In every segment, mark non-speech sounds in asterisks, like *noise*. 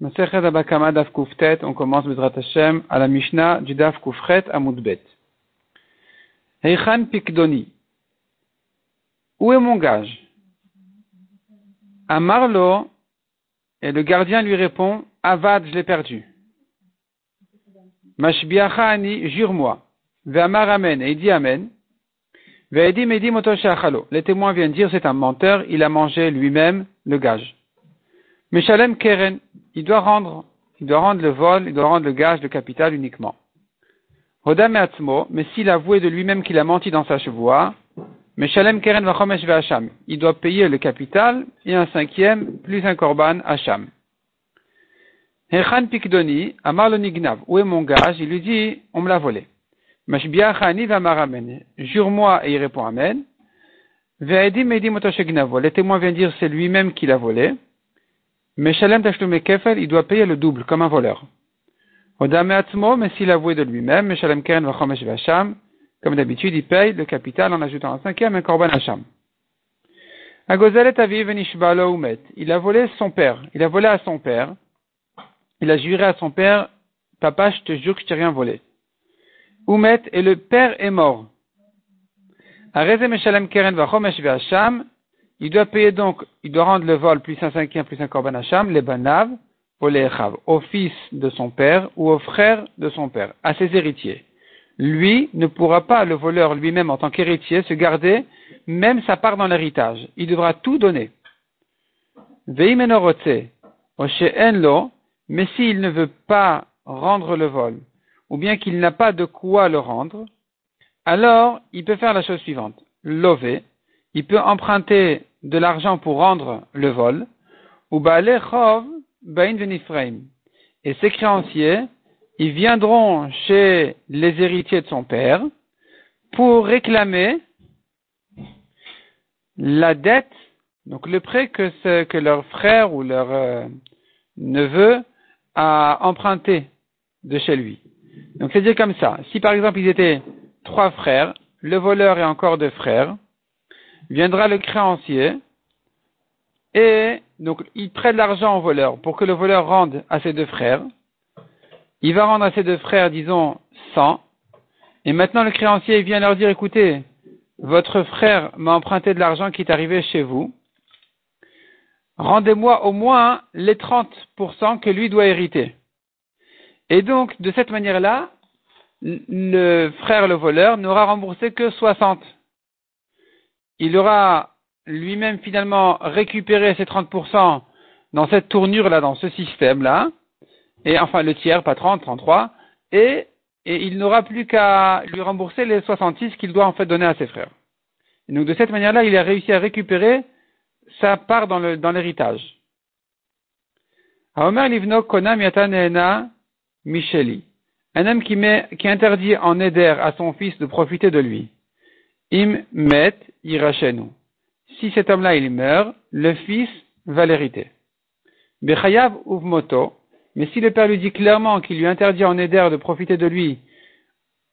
on commence Bezrat Hashem à la Mishnah du Daf Kufret à Moudbet. Heichan Pikdoni. Où est mon gage? Amarlo, et le gardien lui répond, Avad, je l'ai perdu. Mashbiacha Ani, jure-moi. Ve'amar Amen, et il dit Amen. Ve'edim edim otoshachalo. Les témoins viennent dire, c'est un menteur, il a mangé lui-même le gage. Meshalem Keren, il doit rendre, il doit rendre le vol, il doit rendre le gage, le capital uniquement. Hodam Atzmo, mais s'il a avoué de lui-même qu'il a menti dans sa chevoie, Meshalem Keren Vachomesh Hacham, il doit payer le capital et un cinquième plus un korban Hacham. Hechan Pikdoni, Amar où est mon gage? Il lui dit, on me l'a volé. Mashbiachani Vamaramen, jure-moi et il répond Amen. Ve'edim edim Les témoins viennent dire c'est lui-même qui l'a volé. Mais Shalem Tashlume il doit payer le double, comme un voleur. Odame Atzmo, mais s'il a avoué de lui-même, Shalem Keren Vachomesh Vacham, comme d'habitude, il paye le capital en ajoutant un cinquième un korban Hacham. Agozelet Aviv Nishbalo Umet. Il a volé son père. Il a volé à son père. Il a juré à son père, papa, je te jure que je t'ai rien volé. Umet, et le père est mort. Areze Meshalem Keren Vachomesh Vacham, il doit payer donc, il doit rendre le vol plus un cinquième plus un korban hacham, les banav, ou les au fils de son père ou au frère de son père, à ses héritiers. Lui ne pourra pas, le voleur lui-même en tant qu'héritier, se garder même sa part dans l'héritage. Il devra tout donner. enlo, mais s'il ne veut pas rendre le vol, ou bien qu'il n'a pas de quoi le rendre, alors il peut faire la chose suivante. Lové, il peut emprunter de l'argent pour rendre le vol, ou et ses créanciers, ils viendront chez les héritiers de son père pour réclamer la dette, donc le prêt que, que leur frère ou leur euh, neveu a emprunté de chez lui. Donc c'est comme ça. Si par exemple ils étaient trois frères, le voleur est encore deux frères, viendra le créancier et donc il prête l'argent au voleur pour que le voleur rende à ses deux frères. Il va rendre à ses deux frères, disons, 100. Et maintenant le créancier vient leur dire, écoutez, votre frère m'a emprunté de l'argent qui est arrivé chez vous. Rendez-moi au moins les 30% que lui doit hériter. Et donc, de cette manière-là, le frère, le voleur, n'aura remboursé que 60 il aura lui-même finalement récupéré ses 30% dans cette tournure-là, dans ce système-là, et enfin le tiers, pas 30, 33, et, et il n'aura plus qu'à lui rembourser les 66 qu'il doit en fait donner à ses frères. Et donc de cette manière-là, il a réussi à récupérer sa part dans l'héritage. Micheli. Un homme qui, qui interdit en éder à son fils de profiter de lui. Im met irachenu. Si cet homme-là il meurt, le fils va l'hériter. Bechayav uvmoto. Mais si le père lui dit clairement qu'il lui interdit en éder de profiter de lui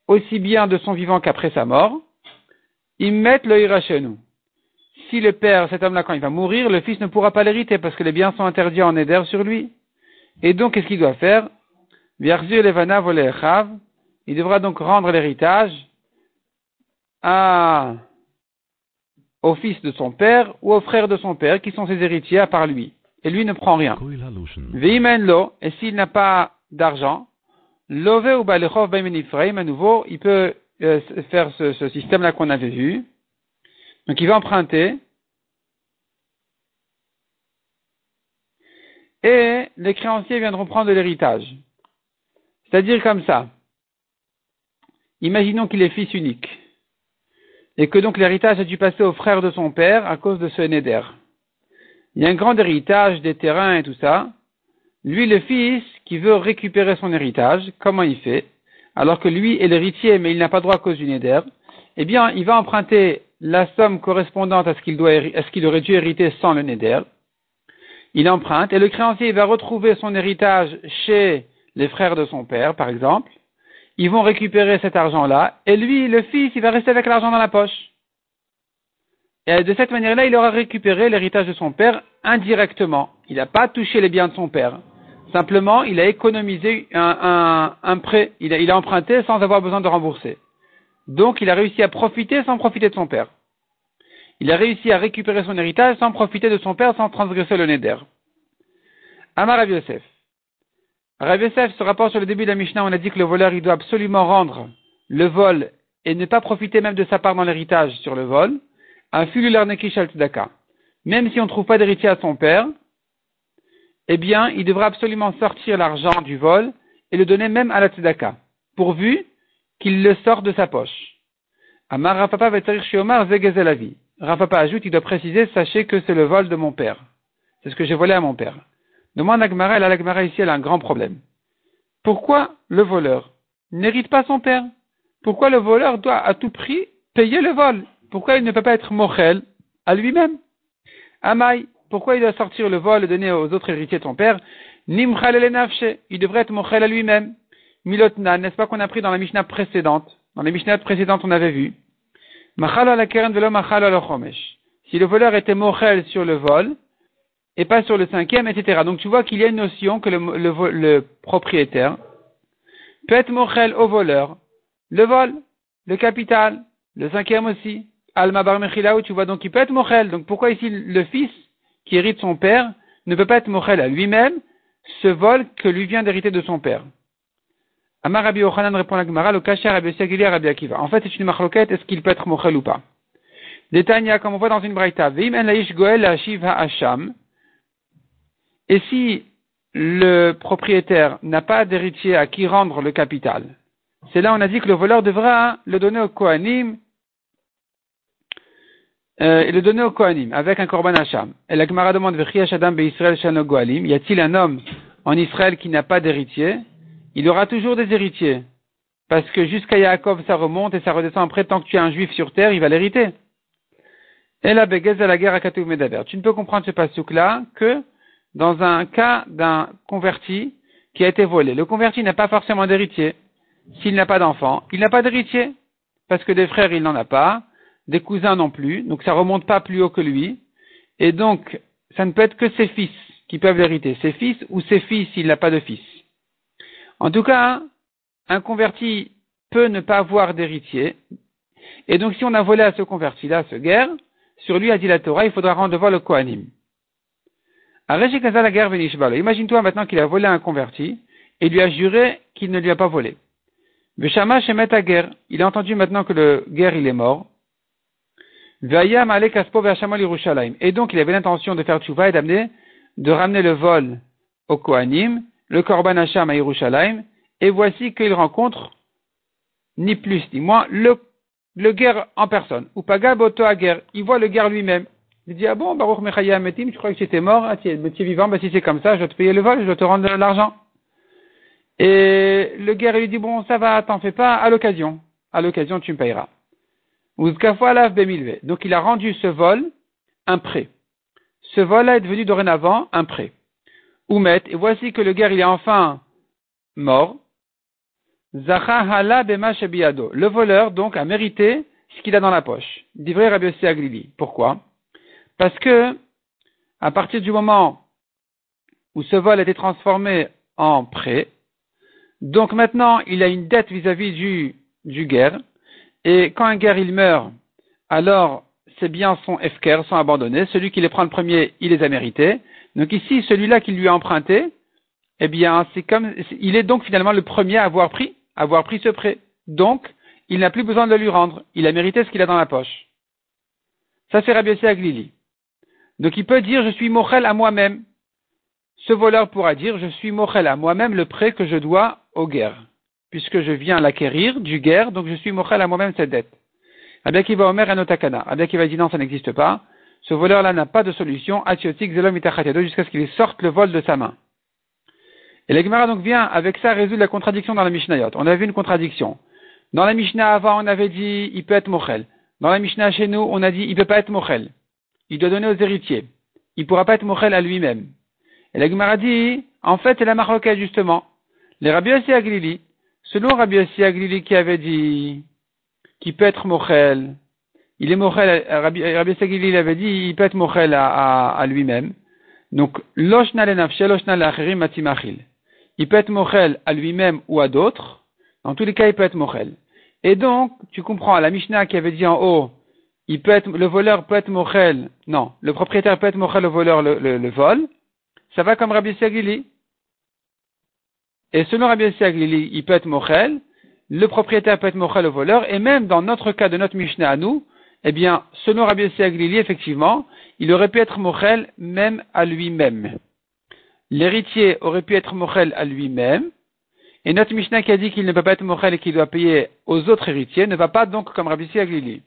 aussi bien de son vivant qu'après sa mort, im met le irachenu. Si le père, cet homme-là, quand il va mourir, le fils ne pourra pas l'hériter parce que les biens sont interdits en éder sur lui. Et donc, qu'est-ce qu'il doit faire? Il devra donc rendre l'héritage à, au fils de son père ou au frère de son père, qui sont ses héritiers à part lui. Et lui ne prend rien. lo, et s'il n'a pas d'argent, ou balechov à nouveau, il peut euh, faire ce, ce système-là qu'on avait vu. Donc il va emprunter. Et les créanciers viendront prendre de l'héritage. C'est-à-dire comme ça. Imaginons qu'il est fils unique et que donc l'héritage a dû passer au frère de son père à cause de ce Néder. Il y a un grand héritage des terrains et tout ça. Lui, le fils, qui veut récupérer son héritage, comment il fait? Alors que lui est l'héritier, mais il n'a pas droit à cause du Néder. Eh bien, il va emprunter la somme correspondante à ce qu'il, aurait dû hériter sans le Néder. Il emprunte, et le créancier va retrouver son héritage chez les frères de son père, par exemple ils vont récupérer cet argent-là, et lui, le fils, il va rester avec l'argent dans la poche. Et de cette manière-là, il aura récupéré l'héritage de son père indirectement. Il n'a pas touché les biens de son père. Simplement, il a économisé un, prêt, il a, emprunté sans avoir besoin de rembourser. Donc, il a réussi à profiter sans profiter de son père. Il a réussi à récupérer son héritage sans profiter de son père, sans transgresser le neder. Amar Yosef. Rav se rapporte sur le début de la Mishnah, on a dit que le voleur, il doit absolument rendre le vol et ne pas profiter même de sa part dans l'héritage sur le vol. Un fulular nekish al Même si on ne trouve pas d'héritier à son père, eh bien, il devra absolument sortir l'argent du vol et le donner même à la tzedaka, pourvu qu'il le sorte de sa poche. Amar Rafapa va chez Omar vie. Rafapa ajoute, il doit préciser, sachez que c'est le vol de mon père. C'est ce que j'ai volé à mon père. Demande Agmara, la Agmara ici, elle a un grand problème. Pourquoi le voleur n'hérite pas son père? Pourquoi le voleur doit à tout prix payer le vol? Pourquoi il ne peut pas être mochel à lui-même? Amai, pourquoi il doit sortir le vol et donner aux autres héritiers de son père? Nimchal il devrait être mochel à lui-même. Milotna, n'est-ce pas qu'on a pris dans la Mishnah précédente? Dans les Mishnah précédentes, on avait vu. Si le voleur était mochel sur le vol, et pas sur le cinquième, etc. Donc tu vois qu'il y a une notion que le, propriétaire peut être mochel au voleur, le vol, le capital, le cinquième aussi. Alma bar tu vois donc il peut être mochel. Donc pourquoi ici le fils qui hérite son père ne peut pas être mochel à lui-même ce vol que lui vient d'hériter de son père? Amar Rabbi Yochanan répond la Gemara, le Rabbi Rabbi Akiva. En fait, c'est une machloquette, est-ce qu'il peut être mochel ou pas? Détania, comme on voit dans une braïta, Vim en laish goel shiv ha'asham. Et si le propriétaire n'a pas d'héritier à qui rendre le capital, c'est là on a dit que le voleur devra le donner au Kohanim, euh, le donner au Kohanim avec un korban hacham. Et la Gemara demande y a-t-il un homme en Israël qui n'a pas d'héritier? Il aura toujours des héritiers. Parce que jusqu'à Yaakov, ça remonte et ça redescend après, tant que tu as un juif sur terre, il va l'hériter. Et la à la guerre à Medaber. Tu ne peux comprendre ce pasuk là que dans un cas d'un converti qui a été volé. Le converti n'a pas forcément d'héritier. S'il n'a pas d'enfant, il n'a pas d'héritier. Parce que des frères, il n'en a pas, des cousins non plus, donc ça remonte pas plus haut que lui. Et donc, ça ne peut être que ses fils qui peuvent l'hériter. Ses fils ou ses fils s'il n'a pas de fils. En tout cas, un converti peut ne pas avoir d'héritier. Et donc, si on a volé à ce converti-là, ce guerre, sur lui a dit la Torah, il faudra rendre vol au Kohanim. Imagine-toi maintenant qu'il a volé un converti et lui a juré qu'il ne lui a pas volé. Il a entendu maintenant que le guerre il est mort. Et donc il avait l'intention de faire tchouva et d'amener, de ramener le vol au Kohanim, le Korban Hacham à Yerushalayim, et voici qu'il rencontre ni plus ni moins le, le guerre en personne. Ou Pagaboto guerre. Il voit le guerre lui-même. Il dit, ah bon, Baruch Mechaya Metim, tu crois que j'étais mort, ah, tu es, vivant, bah, si c'est comme ça, je vais te payer le vol, je vais te rendre l'argent. Et le guerre lui dit, bon, ça va, t'en fais pas, à l'occasion. À l'occasion, tu me payeras. Donc il a rendu ce vol un prêt. Ce vol-là est devenu dorénavant un prêt. Oumet, et voici que le guerre il est enfin mort. Le voleur donc a mérité ce qu'il a dans la poche. Divrei Rabbi Aglili. Pourquoi? Parce que, à partir du moment où ce vol a été transformé en prêt, donc maintenant il a une dette vis-à-vis du, du guerre, et quand un guerre il meurt, alors ses biens sont efker, sont abandonnés, celui qui les prend le premier, il les a mérités. Donc ici, celui-là qui lui a emprunté, eh bien, c'est comme, il est donc finalement le premier à avoir pris, à avoir pris ce prêt. Donc, il n'a plus besoin de le lui rendre. Il a mérité ce qu'il a dans la poche. Ça, c'est Rabbi Aglili. Donc il peut dire je suis mochel à moi-même. Ce voleur pourra dire je suis mochel à moi-même le prêt que je dois au guerre, puisque je viens l'acquérir du guerre, donc je suis mochel à moi-même cette dette. Rabbi va Omer Anotakana. Rabbi va dire non, ça n'existe pas. Ce voleur-là n'a pas de solution. jusqu'à ce qu'il sorte le vol de sa main. Et l'Egmara donc vient avec ça résoudre la contradiction dans la Mishnayot. On a vu une contradiction. Dans la Mishnah avant, on avait dit il peut être mochel. Dans la Mishnah chez nous, on a dit il peut pas être mochel il doit donner aux héritiers. Il ne pourra pas être mochel à lui-même. Et la Gemara dit, en fait, c'est la marocaine justement. Les Rabbi Yossi Aglili, selon Rabbi Yossi Aglili qui avait dit qu'il peut être mochel, il est mochel, Rabbi, Rabbi Yossi Aglili avait dit il peut être mochel à, lui-même. Donc, loshna lenafshe, loshna l'acherim matimachil. Il peut être mochel à lui-même ou à d'autres. Dans tous les cas, il peut être mochel. Et donc, tu comprends, la Mishnah qui avait dit en haut, il peut être, le voleur peut être mochel, non, le propriétaire peut être mochel, le voleur le, le, vol, ça va comme Rabbi Siaglili. Et selon Rabbi Siaglili, il peut être mochel, le propriétaire peut être mochel au voleur, et même dans notre cas de notre Mishnah à nous, eh bien, selon Rabbi Siaglili, effectivement, il aurait pu être mochel même à lui-même. L'héritier aurait pu être mochel à lui-même, et notre Mishnah qui a dit qu'il ne peut pas être mochel et qu'il doit payer aux autres héritiers ne va pas donc comme Rabbi Siaglili.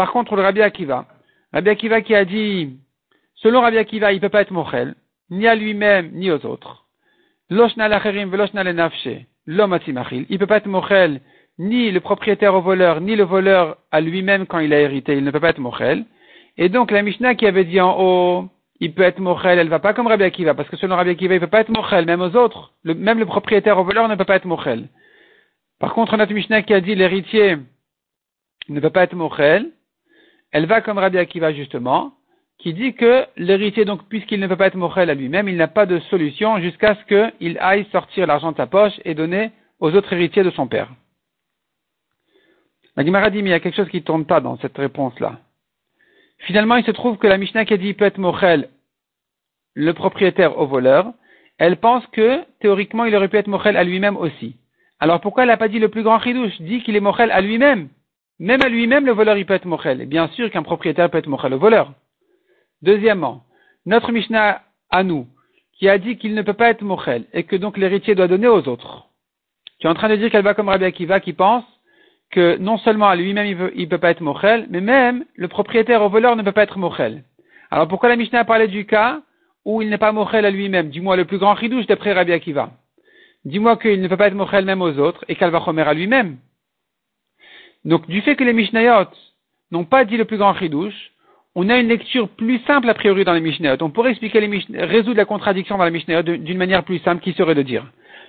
Par contre, le Rabbi Akiva, Rabbi Akiva qui a dit, selon Rabbi Akiva, il ne peut pas être mochel, ni à lui-même, ni aux autres. Loshna l'acherim Il ne peut pas être mochel, ni le propriétaire au voleur, ni le voleur à lui-même quand il a hérité. Il ne peut pas être mochel. Et donc, la Mishnah qui avait dit en haut, il peut être mochel, elle va pas comme Rabbi Akiva, parce que selon Rabbi Akiva, il peut pas être mochel, même aux autres. même le propriétaire au voleur ne peut pas être mochel. Par contre, notre Mishnah qui a dit l'héritier ne peut pas être mochel, elle va comme Rabbi Akiva justement, qui dit que l'héritier, donc, puisqu'il ne peut pas être mochel à lui-même, il n'a pas de solution jusqu'à ce qu'il aille sortir l'argent de sa poche et donner aux autres héritiers de son père. La Gemara dit, mais il y a quelque chose qui ne tourne pas dans cette réponse-là. Finalement, il se trouve que la Mishnah qui a dit peut être mochel, le propriétaire au voleur, elle pense que, théoriquement, il aurait pu être mochel à lui-même aussi. Alors pourquoi elle n'a pas dit le plus grand chidouche? Dit qu'il est mochel à lui-même. Même à lui-même, le voleur, il peut être mochel. Et bien sûr qu'un propriétaire peut être mochel au voleur. Deuxièmement, notre Mishnah à nous, qui a dit qu'il ne peut pas être mochel, et que donc l'héritier doit donner aux autres. Tu es en train de dire qu'elle va comme Rabbi Akiva qui pense que non seulement à lui-même il ne peut pas être mochel, mais même le propriétaire au voleur ne peut pas être mochel. Alors pourquoi la Mishnah a parlé du cas où il n'est pas mochel à lui-même? Dis-moi le plus grand ridouche d'après Rabbi Akiva. Dis-moi qu'il ne peut pas être mochel même aux autres et qu'elle va chomer à lui-même. Donc du fait que les Mishnayot n'ont pas dit le plus grand ridouche, on a une lecture plus simple a priori dans les Mishnayot. On pourrait expliquer les résoudre la contradiction dans les Mishnayot d'une manière plus simple qui serait de dire.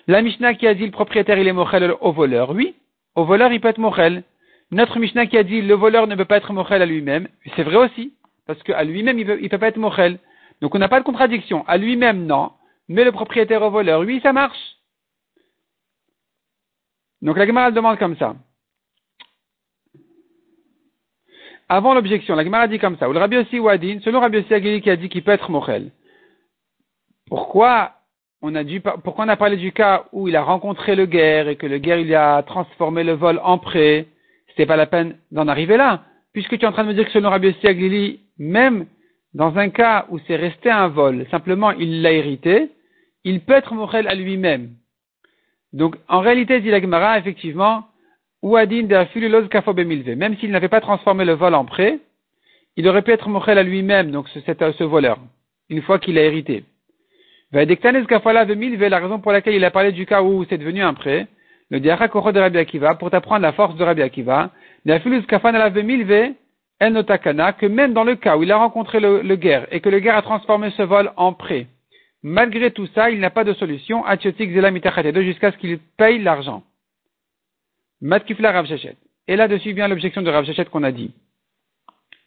La Mishnah qui a dit le propriétaire il est mochel au voleur, oui, au voleur, il peut être mochel. Notre Mishnah qui a dit le voleur ne peut pas être mochel à lui-même, c'est vrai aussi, parce qu'à lui-même, il ne peut, pas être mochel. Donc on n'a pas de contradiction. À lui-même, non, mais le propriétaire au voleur, oui, ça marche. Donc la Gemara demande comme ça. Avant l'objection, la Gemara dit comme ça. Ou le Rabbi aussi Wadin, selon Rabbi aussi Agili qui a dit qu'il peut être mochel. Pourquoi on a dû, pourquoi on a parlé du cas où il a rencontré le guerre et que le guerre il a transformé le vol en prêt? C'était pas la peine d'en arriver là, puisque tu es en train de me dire que selon Rabbi Aglili, même dans un cas où c'est resté un vol, simplement il l'a hérité, il peut être mochel à lui-même. Donc, en réalité, dit la Gemara, effectivement, Ouadin de même s'il n'avait pas transformé le vol en prêt, il aurait pu être mochel à lui-même, donc ce, ce voleur, une fois qu'il a hérité. La raison pour laquelle il a parlé du cas où c'est devenu un prêt, le diara de Rabbi Akiva, pour t'apprendre la force de Rabbi Akiva, que même dans le cas où il a rencontré le, guerre et que le guerre a transformé ce vol en prêt, malgré tout ça, il n'a pas de solution, jusqu'à ce qu'il paye l'argent. Et là-dessus vient l'objection de Rav qu'on a dit.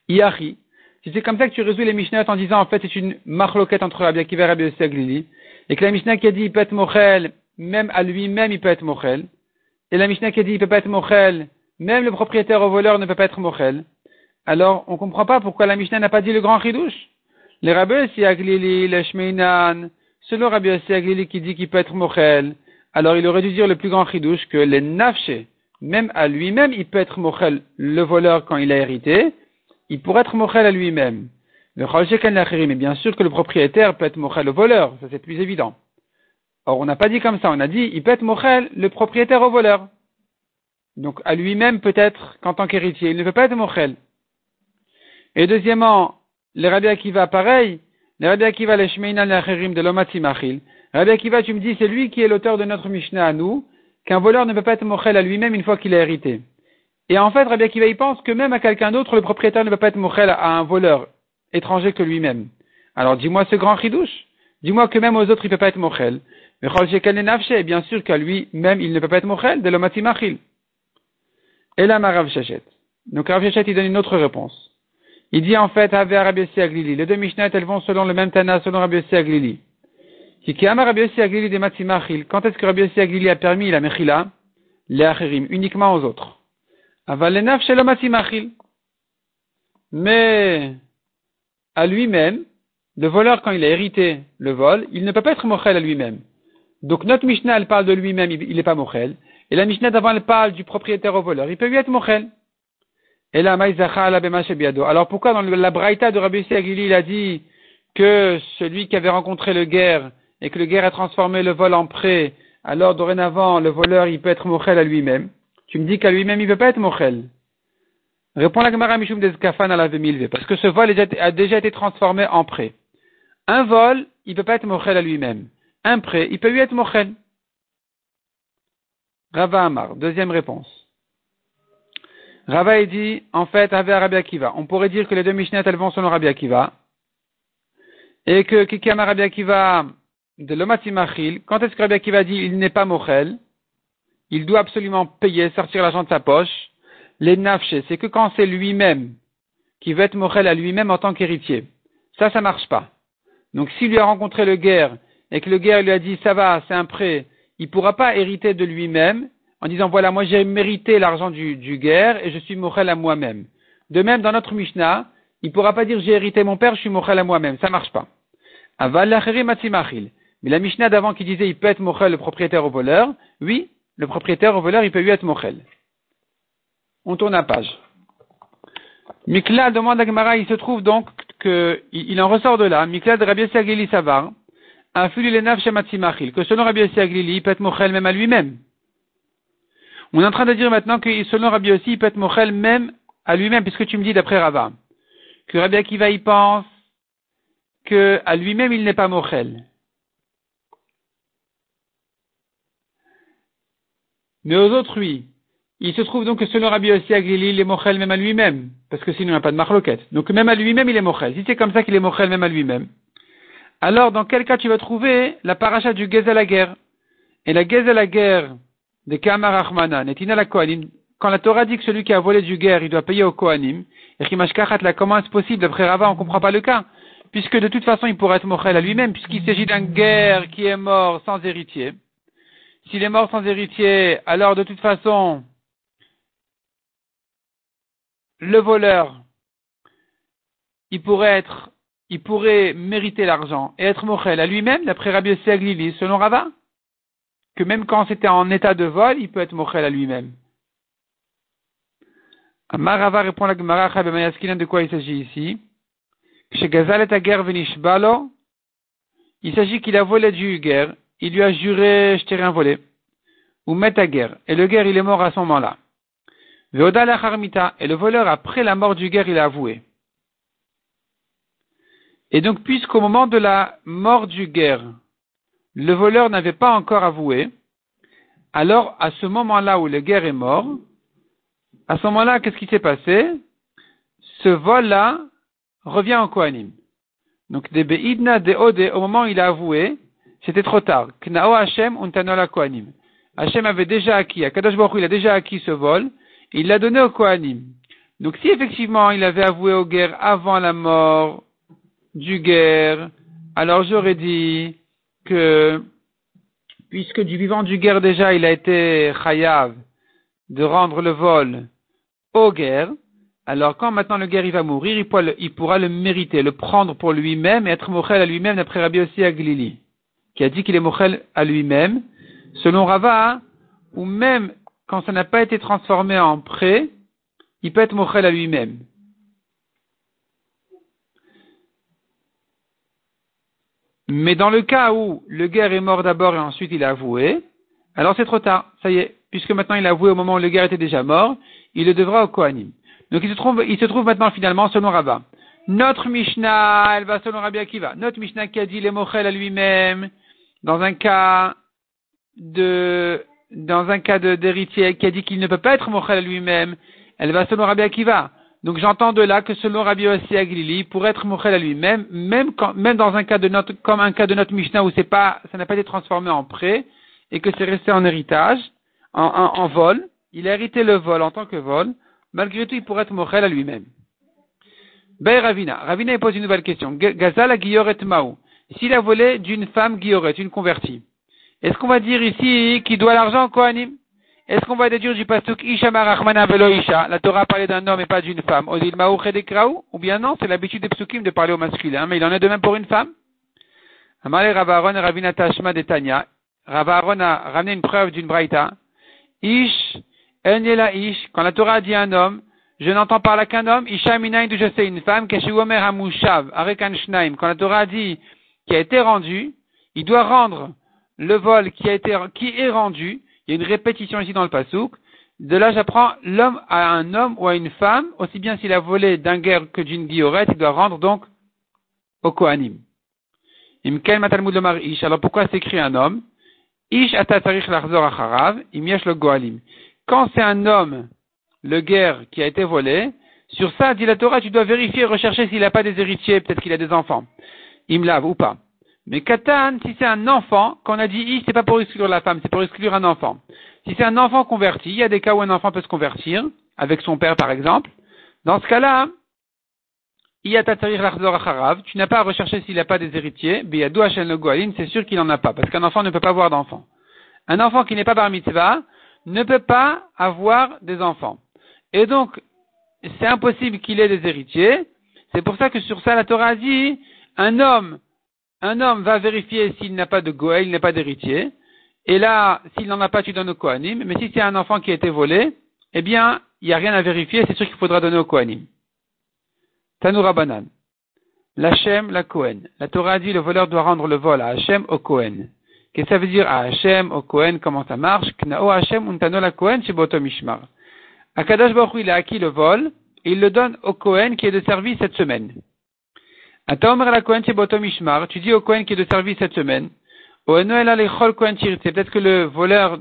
Iachi, si c'est comme ça que tu résous les Mishnayot en disant en fait c'est une marloquette entre Rabbi Akiva et Rabbi Aglili, et que la Mishnah qui a dit il peut être mochel, même à lui-même il peut être mochel, et la Mishnah qui a dit il peut pas être mochel, même le propriétaire au voleur ne peut pas être mochel, alors on ne comprend pas pourquoi la Mishnah n'a pas dit le grand chidouche. Les Rabbi Aglili, les Shmeinan, selon Rabbi Aglili qui dit qu'il peut être mochel, alors il aurait dû dire le plus grand chidouche que les nafshé, même à lui-même il peut être mochel, le voleur quand il a hérité, il pourrait être mochel à lui-même. Mais bien sûr que le propriétaire peut être mochel au voleur, ça c'est plus évident. Or, on n'a pas dit comme ça, on a dit, il peut être mochel, le propriétaire au voleur. Donc, à lui-même peut-être qu'en tant qu'héritier, il ne peut pas être mochel. Et deuxièmement, les Rabbi Akiva, pareil, les Rabbi Akiva, les Shmeinan, les de l'Omatimachil. Rabbi Akiva, tu me dis, c'est lui qui est l'auteur de notre Mishnah à nous, qu'un voleur ne peut pas être mochel à lui-même une fois qu'il a hérité. Et en fait, Rabbi Akiva, il pense que même à quelqu'un d'autre, le propriétaire ne peut pas être mochel à un voleur étranger que lui-même. Alors dis-moi ce grand chidouche. Dis-moi que même aux autres, il ne peut pas être mochel. Mais et bien sûr qu'à lui-même, il ne peut pas être mochel de l'omatimachil. Et là, ma Rav Shachet. Donc Rav Shachet, il donne une autre réponse. Il dit en fait, Ave Rabbi Aglili. Les deux Mishnah, elles vont selon le même Tana, selon Rabbi Aglili. Quand est-ce que Rabbi Aglili a permis la Mechila? Les Achirim, uniquement aux autres. Avalenaf Matimachil. Mais, à lui-même, le voleur, quand il a hérité le vol, il ne peut pas être mochel à lui-même. Donc notre Mishnah, elle parle de lui-même, il n'est pas mochel. Et la Mishnah d'avant, elle parle du propriétaire au voleur. Il peut lui être mochel. Et là, Alors pourquoi dans la braïta de Rabbi Agili, il a dit que celui qui avait rencontré le guerre et que le guerre a transformé le vol en prêt, alors dorénavant, le voleur, il peut être mochel à lui-même. Tu me dis qu'à lui-même, il ne peut pas être mochel. Répond la Gemara Mishum Deskafan à la parce que ce vol a déjà été transformé en prêt. Un vol, il ne peut pas être mochel à lui-même. Un prêt, il peut lui être mochel. Rava Amar, deuxième réponse. Rava dit, en fait, avec Rabbi Akiva. On pourrait dire que les deux Mishnah elles vont selon Rabbi Akiva. Et que Kikama Rabbi Akiva de l'Omatimachil, quand est-ce que Rabbi Akiva dit il n'est pas mochel, il doit absolument payer, sortir l'argent de sa poche, les nafshés, c'est que quand c'est lui-même qui veut être mochel à lui-même en tant qu'héritier. Ça, ça marche pas. Donc s'il lui a rencontré le guerre et que le guerre lui a dit ça va, c'est un prêt, il ne pourra pas hériter de lui-même en disant voilà, moi j'ai mérité l'argent du, guerre et je suis mochel à moi-même. De même, dans notre Mishnah, il ne pourra pas dire j'ai hérité mon père, je suis mochel à moi-même. Ça marche pas. Mais la Mishnah d'avant qui disait il peut être mochel le propriétaire au voleur, oui, le propriétaire au voleur, il peut lui être mochel. On tourne la page. Mikla demande à Gemara, il se trouve donc que, il, en ressort de là, Mikla de Rabbi Saglili Savar, que selon Rabbi Saglili, il peut être mochel même à lui-même. On est en train de dire maintenant que selon Rabbi aussi, il peut être mochel même à lui-même, puisque tu me dis d'après Rava, que Rabbi Akiva y pense que à lui-même il n'est pas mochel. Mais aux autres, oui. Il se trouve donc que selon Rabbi Yossi Aglili, il est mochel même à lui-même, parce que sinon il n'y a pas de marloquette. Donc même à lui-même, il est mochel. Si c'est comme ça qu'il est mochel même à lui-même, alors dans quel cas tu vas trouver la paracha du Gez à guerre Et la Gez à la guerre de Kamar Achmana, Netina la Kohanim, quand la Torah dit que celui qui a volé du guerre, il doit payer au Kohanim, et Kimashkachat la comment est-ce possible? D'après Rava, on ne comprend pas le cas. Puisque de toute façon, il pourrait être mochel à lui-même, puisqu'il s'agit d'un guerre qui est mort sans héritier. S'il est mort sans héritier, alors de toute façon, le voleur, il pourrait être, il pourrait mériter l'argent et être mochel à lui-même, d'après Rabbi Seaglili, selon Rava, que même quand c'était en état de vol, il peut être mochel à lui-même. Marava répond la Gemara de quoi il s'agit ici? Il s'agit qu'il a volé du guerre, il lui a juré, je t'ai rien volé. Ou met à guerre, et le guerre il est mort à ce moment-là. Et le voleur, après la mort du guerre, il a avoué. Et donc, puisqu'au moment de la mort du guerre, le voleur n'avait pas encore avoué, alors à ce moment-là où le guerre est mort, à ce moment-là, qu'est-ce qui s'est passé? Ce vol-là revient en Kohanim. Donc, des Beidna, au moment où il a avoué, c'était trop tard. Knao Hashem, untanola Kohanim. Hashem avait déjà acquis, Akadosh Baruch il a déjà acquis ce vol, il l'a donné au Kohanim. Donc si effectivement il avait avoué aux guerres avant la mort du guerre, alors j'aurais dit que puisque du vivant du guerre déjà il a été chayav de rendre le vol au guerre, alors quand maintenant le guerre il va mourir, il pourra, le, il pourra le mériter, le prendre pour lui-même et être mochel à lui-même d'après Rabbi aussi Aglili, qui a dit qu'il est mochel à lui-même, selon Rava, ou même quand ça n'a pas été transformé en prêt, il peut être mochel à lui-même. Mais dans le cas où le guerre est mort d'abord et ensuite il a avoué, alors c'est trop tard. Ça y est, puisque maintenant il a avoué au moment où le guerre était déjà mort, il le devra au Kohanim. Donc il se trouve, il se trouve maintenant finalement selon Rabbah. Notre Mishnah, elle va selon Rabbi Akiva. Notre Mishnah qui a dit les mochel à lui-même, dans un cas de dans un cas d'héritier qui a dit qu'il ne peut pas être mochel lui-même, elle va selon Rabbi Akiva. Donc j'entends de là que selon Rabbi Yossi Aglili, pour être mochel à lui-même, même, même dans un cas de notre, comme un cas de notre Mishnah où c'est pas, ça n'a pas été transformé en prêt, et que c'est resté en héritage, en, en, vol, il a hérité le vol en tant que vol, malgré tout il pourrait être mochel à lui-même. Ben Ravina. Ravina pose une nouvelle question. Gazal Guilloret Maou. S'il a volé d'une femme Guilloret, une convertie, est-ce qu'on va dire ici qu'il doit l'argent au Est-ce qu'on va déduire du pasuk Isha Marachmana Velo Isha? La Torah parlait d'un homme et pas d'une femme. Odil Ou bien non, c'est l'habitude des psukim de parler au masculin, mais il en est de même pour une femme? Amale Ravaron Ravina Tashma de Tanya. Ravaron a ramené une preuve d'une braïta. Ish, Enyela Ish, quand la Torah dit un homme, je n'entends par là qu'un homme, Isha Minayin je sais une femme, Keshuomer Hamushav, Arekan Shnaim, quand la Torah dit qui a été rendu, il doit rendre le vol qui a été, qui est rendu, il y a une répétition ici dans le pasouk, de là j'apprends l'homme à un homme ou à une femme, aussi bien s'il a volé d'un guerre que d'une guillorette, il doit rendre donc au Kohanim. Alors pourquoi s'écrit un homme? Ish acharav, le. Quand c'est un homme, le guerre qui a été volé, sur ça, dit la Torah, tu dois vérifier, rechercher s'il n'a pas des héritiers, peut-être qu'il a des enfants. Imlav ou pas. Mais Katan, si c'est un enfant, qu'on a dit I, c'est pas pour exclure la femme, c'est pour exclure un enfant. Si c'est un enfant converti, il y a des cas où un enfant peut se convertir, avec son père par exemple. Dans ce cas-là, tu n'as pas à rechercher s'il n'a pas des héritiers, c'est sûr qu'il n'en a pas, parce qu'un enfant ne peut pas avoir d'enfant. Un enfant qui n'est pas bar mitzvah ne peut pas avoir des enfants. Et donc, c'est impossible qu'il ait des héritiers. C'est pour ça que sur ça, la Torah dit, un homme un homme va vérifier s'il n'a pas de goël, il n'a pas d'héritier. Et là, s'il n'en a pas, tu donnes au Kohanim. Mais si c'est un enfant qui a été volé, eh bien, il n'y a rien à vérifier, c'est sûr qu'il faudra donner au Kohanim. Tanoura Banan. L'Hachem, la Kohen. La Torah dit le voleur doit rendre le vol à Hachem au Kohen. Qu'est-ce que ça veut dire à Hachem, au Kohen, comment ça marche? Knao Hachem untano la Kohen shiboto mishmar. Akadash Baruch il a acquis le vol, et il le donne au Kohen qui est de service cette semaine. Tu dis au Kohen qui est de service cette semaine. Peut-être que le voleur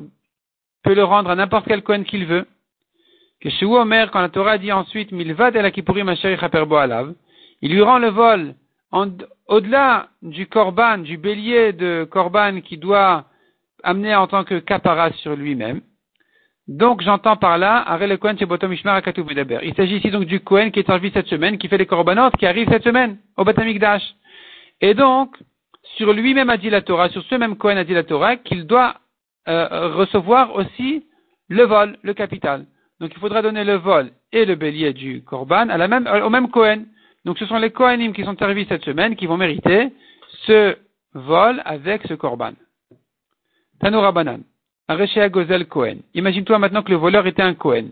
peut le rendre à n'importe quel Kohen qu'il veut. Que chez Omer, quand la Torah dit ensuite, il lui rend le vol au-delà du korban, du bélier de korban qui doit amener en tant que caparas sur lui-même. Donc j'entends par là, Il s'agit ici donc du Kohen qui est servi cette semaine, qui fait les corbanotes, qui arrive cette semaine au Batamikdash. Et donc, sur lui-même a sur ce même Kohen a qu'il doit euh, recevoir aussi le vol, le capital. Donc il faudra donner le vol et le bélier du Korban même, au même Kohen. Donc ce sont les Kohanim qui sont servis cette semaine qui vont mériter ce vol avec ce Korban. Tanoura Banan. Cohen. Imagine-toi maintenant que le voleur était un Cohen.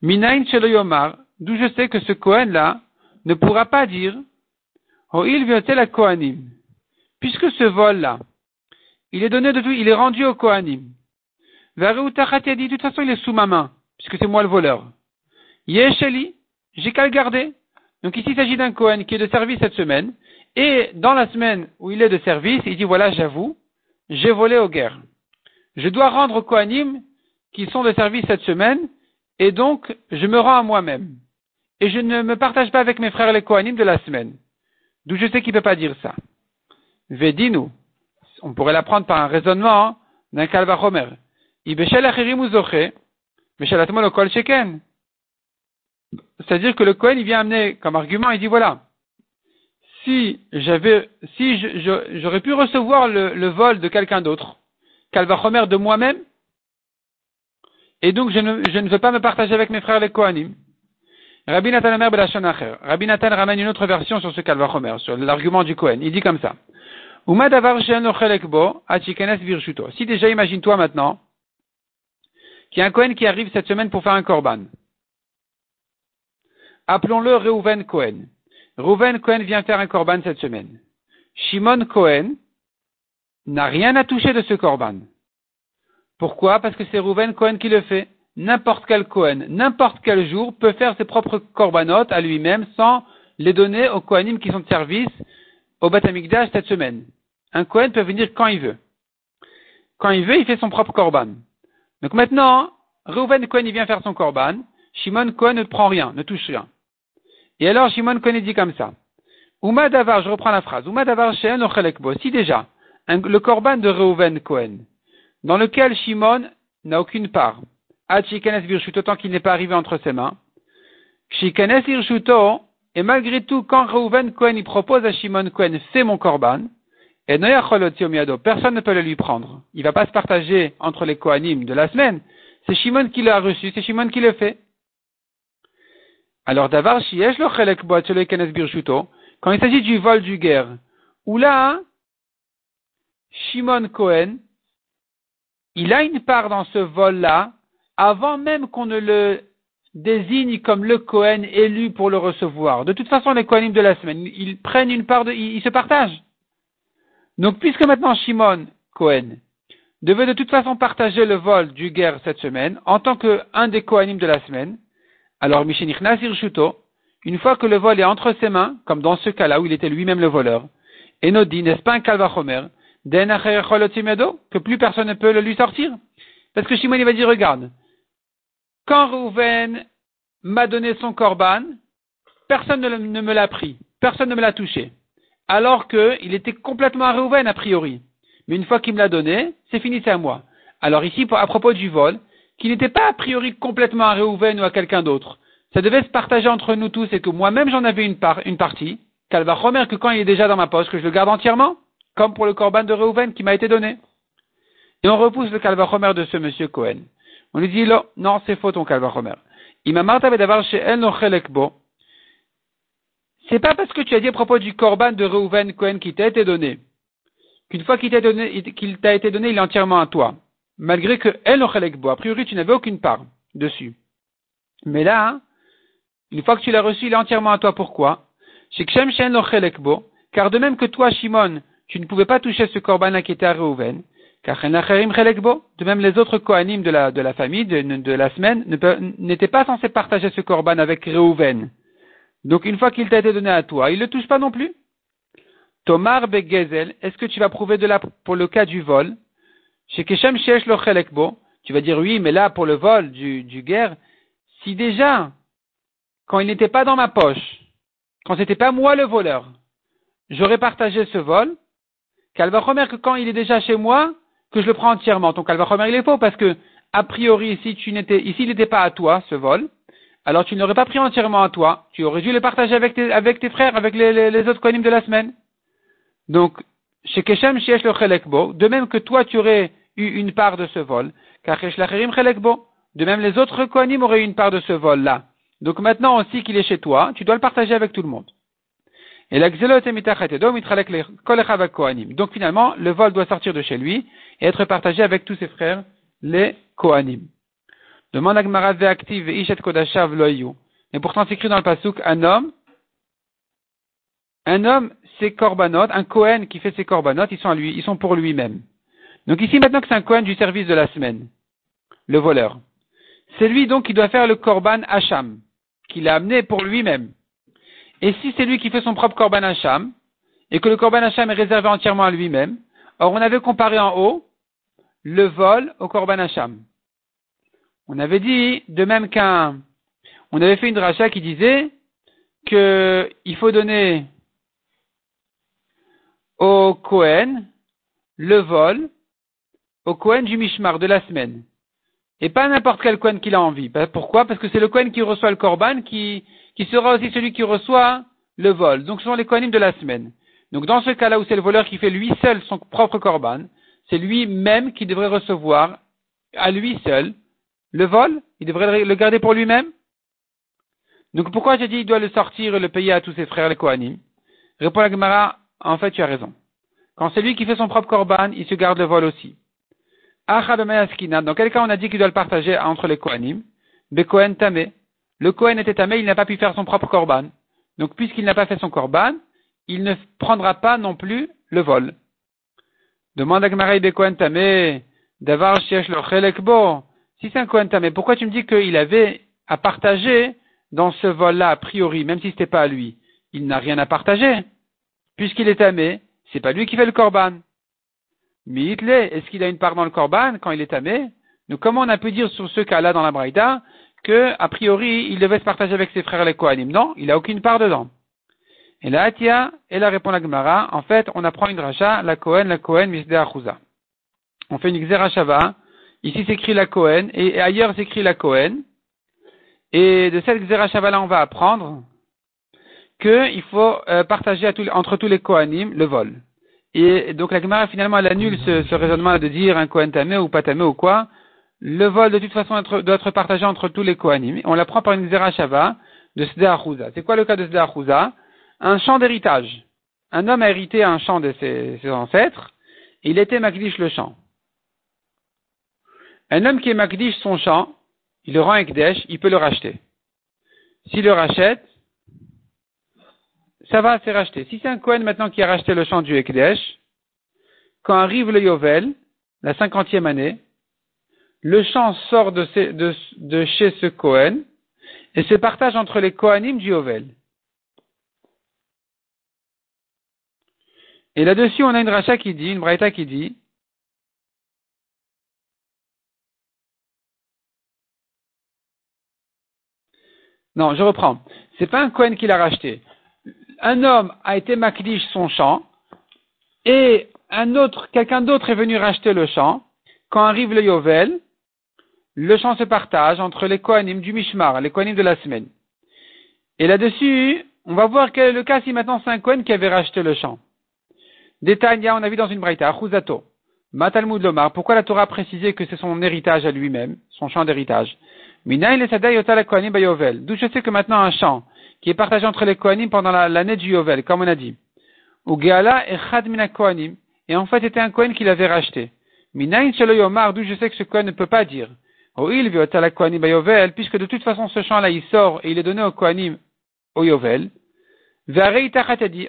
Minain Yomar, d'où je sais que ce Cohen-là ne pourra pas dire, Oh, il la Kohanim. Puisque ce vol-là, il est donné de tout, il est rendu au Kohanim. dit, de toute façon, il est sous ma main, puisque c'est moi le voleur. Yesheli, j'ai qu'à le garder. Donc ici, il s'agit d'un Cohen qui est de service cette semaine, et dans la semaine où il est de service, il dit, voilà, j'avoue, j'ai volé aux guerres je dois rendre aux Kohanim qui sont de service cette semaine, et donc je me rends à moi-même. Et je ne me partage pas avec mes frères les Kohanim de la semaine. D'où je sais qu'il ne peut pas dire ça. Vedinu. On pourrait l'apprendre par un raisonnement hein, d'un kalvachomer. C'est-à-dire que le Kohen, il vient amener comme argument, il dit voilà, si j'avais, si j'aurais pu recevoir le vol de quelqu'un d'autre, Kalvachomer de moi-même, et donc je ne, veux pas me partager avec mes frères les Kohanim. Rabbi Nathan Amer Rabbi Nathan ramène une autre version sur ce Kalvachomer, sur l'argument du Kohen. Il dit comme ça. Si déjà imagine-toi maintenant qu'il y a un Kohen qui arrive cette semaine pour faire un Korban. Appelons-le Reuven Cohen. Reuven Cohen vient faire un Korban cette semaine. Shimon Cohen n'a rien à toucher de ce korban. Pourquoi? Parce que c'est Rouven Cohen qui le fait. N'importe quel Cohen, n'importe quel jour, peut faire ses propres corbanotes à lui-même sans les donner aux Kohanim qui sont de service au Batamikdash cette semaine. Un Cohen peut venir quand il veut. Quand il veut, il fait son propre korban. Donc maintenant, Reuven Cohen il vient faire son korban, Shimon Cohen ne prend rien, ne touche rien. Et alors Shimon Cohen dit comme ça. Uma davar, je reprends la phrase. Uma davar Si déjà, le korban de Reuven Cohen, dans lequel Shimon n'a aucune part. Ad Shikanes Virshuto, tant qu'il n'est pas arrivé entre ses mains. Shikanes Virshuto, Et malgré tout, quand Reuven Cohen il propose à Shimon Cohen, fais mon korban, et personne ne peut le lui prendre. Il va pas se partager entre les Kohanim de la semaine. C'est Shimon qui l'a reçu, c'est Shimon qui le fait. Alors, Davar Shiesh lo chelek birshuto, quand il s'agit du vol du guerre, où là, Shimon Cohen, il a une part dans ce vol-là, avant même qu'on ne le désigne comme le Cohen élu pour le recevoir. De toute façon, les Kohanim de la semaine, ils prennent une part ils, se partagent. Donc, puisque maintenant Shimon Cohen devait de toute façon partager le vol du guerre cette semaine, en tant qu'un des Kohanim de la semaine, alors Mishenich Nazir Shuto, une fois que le vol est entre ses mains, comme dans ce cas-là où il était lui-même le voleur, et dit, n'est-ce pas un Kalvachomer, que plus personne ne peut le lui sortir. Parce que Shimon il va dire, regarde, quand Rouven m'a donné son korban, personne ne, me l'a pris, personne ne me l'a touché. Alors qu'il était complètement à Réhouven a priori. Mais une fois qu'il me l'a donné, c'est fini, c'est à moi. Alors ici, à propos du vol, qui n'était pas a priori complètement à Réhouven ou à quelqu'un d'autre, ça devait se partager entre nous tous et que moi-même j'en avais une, une partie, qu'elle va remettre que quand il est déjà dans ma poche, que je le garde entièrement, comme pour le corban de Réhouven qui m'a été donné. Et on repousse le Kalvachomer de ce monsieur Cohen. On lui dit, non, non c'est faux ton Kalvachomer. Il m'a d'avoir chez El Nochelekbo, c'est pas parce que tu as dit à propos du korban de Reuven Cohen qui t'a été donné, qu'une fois qu'il t'a été donné, il est entièrement à toi. Malgré que El a priori tu n'avais aucune part dessus. Mais là, hein, une fois que tu l'as reçu, il est entièrement à toi. Pourquoi? Car de même que toi, Shimon, tu ne pouvais pas toucher ce korban qui était à Reuven, car de même les autres Kohanim de la, de la famille, de, de la semaine, n'étaient pas censés partager ce korban avec Reuven. Donc une fois qu'il t'a été donné à toi, il ne le touche pas non plus? Tomar Begezel, est-ce que tu vas prouver de là pour le cas du vol? Chez Keshem Shesh tu vas dire oui, mais là pour le vol du, du guerre, si déjà, quand il n'était pas dans ma poche, quand c'était pas moi le voleur, j'aurais partagé ce vol, Calvachomer que quand il est déjà chez moi, que je le prends entièrement. Ton Calvachomer il est faux parce que, a priori, si tu n'étais, ici il n'était pas à toi, ce vol, alors tu n'aurais pas pris entièrement à toi, tu aurais dû les partager avec tes, frères, avec les, autres kohanim de la semaine. Donc, chez Keshem, chez le de même que toi tu aurais eu une part de ce vol, car de même les autres kohanim auraient eu une part de ce vol-là. Donc maintenant aussi qu'il est chez toi, tu dois le partager avec tout le monde. Et Donc finalement, le vol doit sortir de chez lui et être partagé avec tous ses frères, les kohanim. Demande à active Ishet Kodashav Loyu. Et pourtant, c'est écrit dans le Pasuk, un homme, un homme, c'est korbanot, un Kohen qui fait ses korbanot, ils sont à lui, ils sont pour lui-même. Donc ici, maintenant que c'est un Kohen du service de la semaine, le voleur. C'est lui donc qui doit faire le korban Hacham, qu'il a amené pour lui-même. Et si c'est lui qui fait son propre korban Hacham, et que le korban Hacham est réservé entièrement à lui-même, or on avait comparé en haut le vol au korban Hacham. On avait dit, de même qu'un, on avait fait une rachat qui disait qu'il faut donner au Cohen le vol, au Cohen du Mishmar de la semaine. Et pas n'importe quel Cohen qu'il a envie. Pourquoi? Parce que c'est le Cohen qui reçoit le Korban qui, qui sera aussi celui qui reçoit le vol. Donc ce sont les Kohanim de la semaine. Donc dans ce cas-là où c'est le voleur qui fait lui seul son propre Korban, c'est lui-même qui devrait recevoir à lui seul le vol, il devrait le garder pour lui-même Donc pourquoi j'ai dit il doit le sortir et le payer à tous ses frères les Kohanim? Répond la Gemara, en fait tu as raison. Quand c'est lui qui fait son propre korban, il se garde le vol aussi. Dans quel cas on a dit qu'il doit le partager entre les Kohanim? Bekohen tamé. Le Kohen était tamé, il n'a pas pu faire son propre korban. Donc puisqu'il n'a pas fait son korban, il ne prendra pas non plus le vol. Demande à Gemara Bekohen tamé, d'avoir cherche le chelekbo. Si c'est un Kohen mais pourquoi tu me dis qu'il avait à partager dans ce vol-là, a priori, même si ce n'était pas à lui? Il n'a rien à partager. Puisqu'il est tamé, c'est pas lui qui fait le korban. Mais est-ce qu'il a une part dans le korban quand il est tamé Donc comment on a pu dire sur ce cas-là dans la Braïda que, a priori, il devait se partager avec ses frères les Kohanim Non, il n'a aucune part dedans. Et là, Atia, et là répond la Gemara, en fait, on apprend une racha, la Kohen, la Kohen, Misde On fait une Xerashava, Ici s'écrit la Cohen, et ailleurs s'écrit la Cohen. Et de cette Xerashava on va apprendre qu'il faut euh, partager entre tous les Kohanim le vol. Et donc la Gemara finalement elle annule ce, raisonnement de dire un Kohen tamé ou pas tamé ou quoi. Le vol de toute façon doit être partagé entre tous les Kohanim. On l'apprend par une Zerachava de Sdea C'est quoi le cas de Sdea Un champ d'héritage. Un homme a hérité un champ de ses, ancêtres. il était Magdish le champ. Un homme qui est Magdish son champ, il le rend Ekdesh, il peut le racheter. S'il le rachète, ça va, c'est racheté. Si c'est un Cohen maintenant qui a racheté le champ du Ekdesh, quand arrive le Yovel, la cinquantième année, le champ sort de, chez ce Cohen et se partage entre les Kohanim du Yovel. Et là-dessus, on a une racha qui dit, une braïta qui dit, non, je reprends. C'est pas un Cohen qui l'a racheté un homme a été makdish son champ, et quelqu'un d'autre est venu racheter le champ, quand arrive le Yovel, le champ se partage entre les Kohanim du Mishmar, les Kohanim de la semaine. Et là-dessus, on va voir quel est le cas si maintenant c'est un Kohen qui avait racheté le champ. Détail, on a vu dans une braïta, Achuzato, Matalmud Lomar, pourquoi la Torah a précisé que c'est son héritage à lui-même, son champ d'héritage? D'où je sais que maintenant un champ qui est partagé entre les Kohanim pendant l'année du Yovel, comme on a dit. Ou Geala Chad Mina Kohanim. Et en fait, c'était un Kohen qui l'avait racheté. Yomar, d'où je sais que ce Kohen ne peut pas dire. Puisque de toute façon, ce champ-là, il sort et il est donné au Kohanim au Yovel.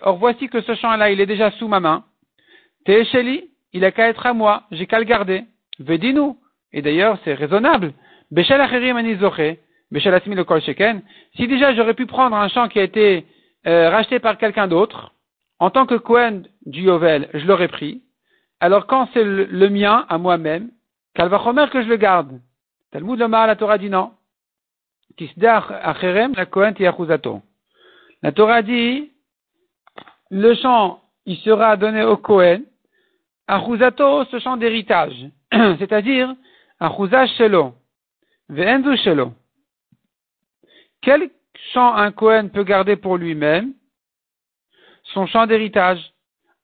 or voici que ce champ-là, il est déjà sous ma main. Tehesheli, il a qu'à être à moi, j'ai qu'à le garder. Vedinu. Et d'ailleurs, c'est raisonnable. Beshel Acherim Anizoche si déjà j'aurais pu prendre un champ qui a été euh, racheté par quelqu'un d'autre, en tant que Cohen du Yovel, je l'aurais pris, alors quand c'est le, mien, à moi-même, Kalvachomer que je le garde. Talmud Lomar, la Torah dit non. la La Torah dit, le champ, il sera donné au Cohen, Achuzato, ce champ d'héritage. *clears throat* C'est-à-dire, Achuzah Shelo. Ve'enzu Shelo. Quel champ un Cohen peut garder pour lui-même? Son champ d'héritage.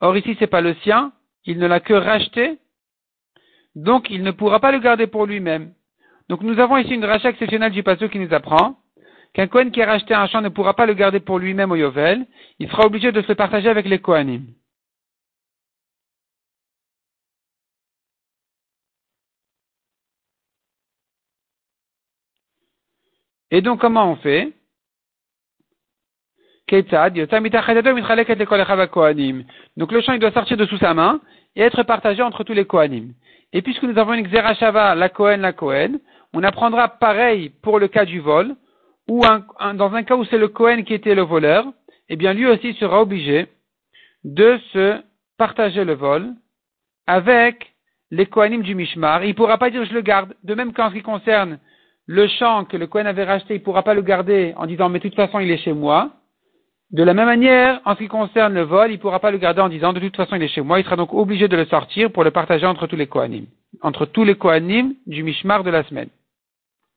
Or ici, c'est pas le sien, il ne l'a que racheté, donc il ne pourra pas le garder pour lui-même. Donc nous avons ici une rachat exceptionnelle du pasteur qui nous apprend qu'un Cohen qui a racheté un champ ne pourra pas le garder pour lui-même au Yovel, il sera obligé de se le partager avec les Kohanim. Et donc, comment on fait? Donc le champ il doit sortir de sous sa main et être partagé entre tous les Kohanim. Et puisque nous avons une Xerashava, la Kohen, la Kohen, on apprendra pareil pour le cas du vol, dans un cas où c'est le Kohen qui était le voleur, eh bien lui aussi sera obligé de se partager le vol avec les Kohanim du Mishmar. Il ne pourra pas dire je le garde, de même qu'en ce qui concerne le champ que le Cohen avait racheté, il ne pourra pas le garder en disant mais de toute façon il est chez moi. De la même manière, en ce qui concerne le vol, il ne pourra pas le garder en disant de toute façon il est chez moi. Il sera donc obligé de le sortir pour le partager entre tous les Kohanim, entre tous les Kohanim du Mishmar de la semaine.